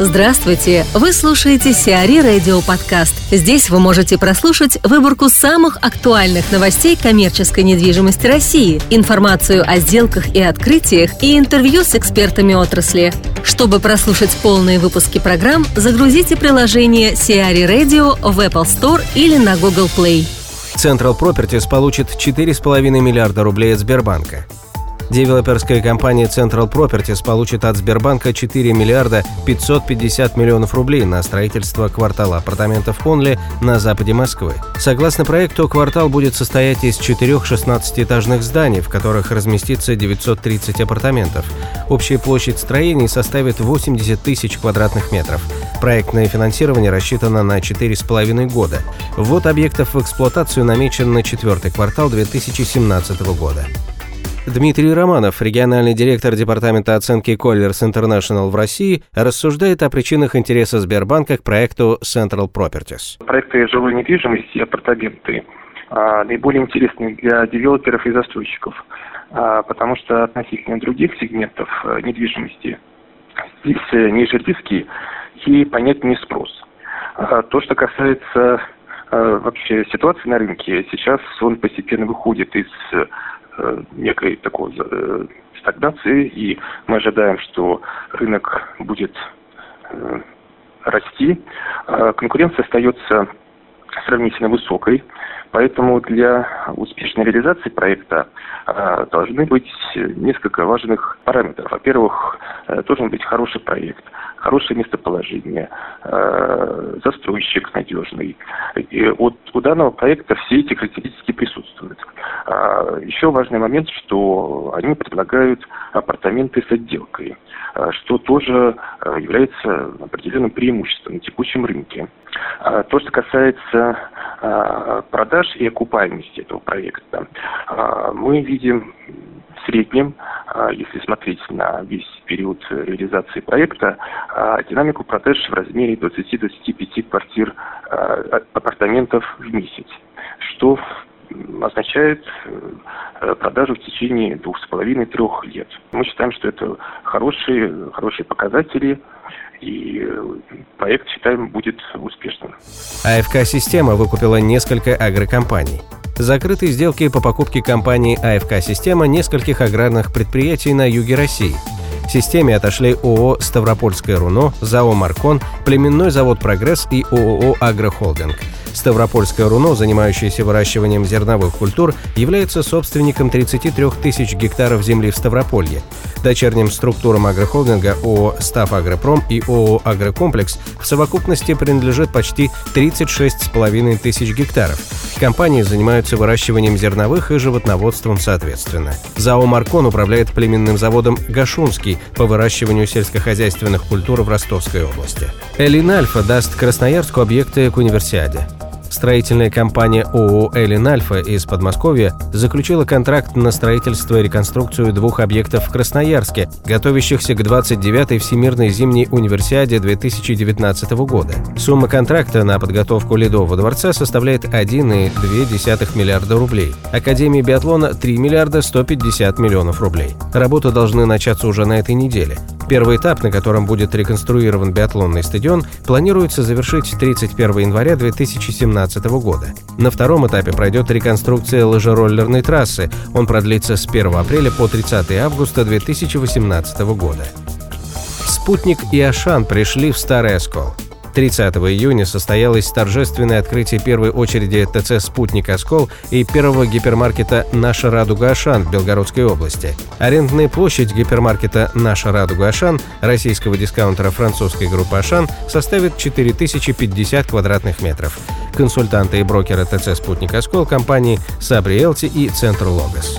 Здравствуйте! Вы слушаете Сиари Радио Подкаст. Здесь вы можете прослушать выборку самых актуальных новостей коммерческой недвижимости России, информацию о сделках и открытиях и интервью с экспертами отрасли. Чтобы прослушать полные выпуски программ, загрузите приложение Сиари Radio в Apple Store или на Google Play. Central Properties получит 4,5 миллиарда рублей от Сбербанка. Девелоперская компания Central Properties получит от Сбербанка 4 миллиарда 550 миллионов рублей на строительство квартала апартаментов Онли на западе Москвы. Согласно проекту, квартал будет состоять из четырех 16-этажных зданий, в которых разместится 930 апартаментов. Общая площадь строений составит 80 тысяч квадратных метров. Проектное финансирование рассчитано на 4,5 года. Ввод объектов в эксплуатацию намечен на четвертый квартал 2017 года. Дмитрий Романов, региональный директор Департамента оценки Colliers International в России, рассуждает о причинах интереса Сбербанка к проекту Central Properties. Проекты жилой недвижимости и апартаменты а, наиболее интересны для девелоперов и застройщиков, а, потому что относительно других сегментов а, недвижимости здесь э, ниже риски и понятнее спрос. То, что касается вообще ситуации на рынке, сейчас он постепенно выходит из некой такой э, стагнации, и мы ожидаем, что рынок будет э, расти. Конкуренция остается сравнительно высокой, поэтому для успешной реализации проекта должны быть несколько важных параметров. Во-первых, должен быть хороший проект, хорошее местоположение, застройщик надежный. И от, у данного проекта все эти характеристики присутствуют. А, еще важный момент, что они предлагают апартаменты с отделкой, а, что тоже а, является определенным преимуществом на текущем рынке. То, что касается продаж и окупаемости этого проекта, мы видим в среднем, если смотреть на весь период реализации проекта, динамику продаж в размере 20-25 квартир апартаментов в месяц, что означает э, продажу в течение двух с половиной-трех лет. Мы считаем, что это хорошие, хорошие показатели, и э, проект, считаем, будет успешным. АФК-система выкупила несколько агрокомпаний. Закрыты сделки по покупке компании АФК-система нескольких аграрных предприятий на юге России. Системе отошли ООО «Ставропольское руно», ЗАО «Маркон», племенной завод «Прогресс» и ООО «Агрохолдинг». Ставропольское руно, занимающееся выращиванием зерновых культур, является собственником 33 тысяч гектаров земли в Ставрополье. Дочерним структурам агрохолдинга ООО «Став Агропром» и ООО «Агрокомплекс» в совокупности принадлежит почти 36,5 тысяч гектаров. Компании занимаются выращиванием зерновых и животноводством соответственно. ЗАО «Маркон» управляет племенным заводом «Гашунский» по выращиванию сельскохозяйственных культур в Ростовской области. Элин Альфа даст Красноярску объекты к универсиаде. Строительная компания ООО «Эллин Альфа» из Подмосковья заключила контракт на строительство и реконструкцию двух объектов в Красноярске, готовящихся к 29-й Всемирной зимней универсиаде 2019 года. Сумма контракта на подготовку Ледового дворца составляет 1,2 миллиарда рублей. Академии биатлона – 3 миллиарда 150 миллионов рублей. Работы должны начаться уже на этой неделе. Первый этап, на котором будет реконструирован биатлонный стадион, планируется завершить 31 января 2017 года. На втором этапе пройдет реконструкция лыжероллерной трассы. Он продлится с 1 апреля по 30 августа 2018 года. Спутник и Ашан пришли в Старый Оскол. 30 июня состоялось торжественное открытие первой очереди ТЦ «Спутник Оскол» и первого гипермаркета «Наша Радуга Ашан» в Белгородской области. Арендная площадь гипермаркета «Наша Радуга Ашан» российского дискаунтера французской группы «Ашан» составит 4050 квадратных метров. Консультанты и брокеры ТЦ «Спутник Оскол» компании «Сабри Элти» и «Центр Логос».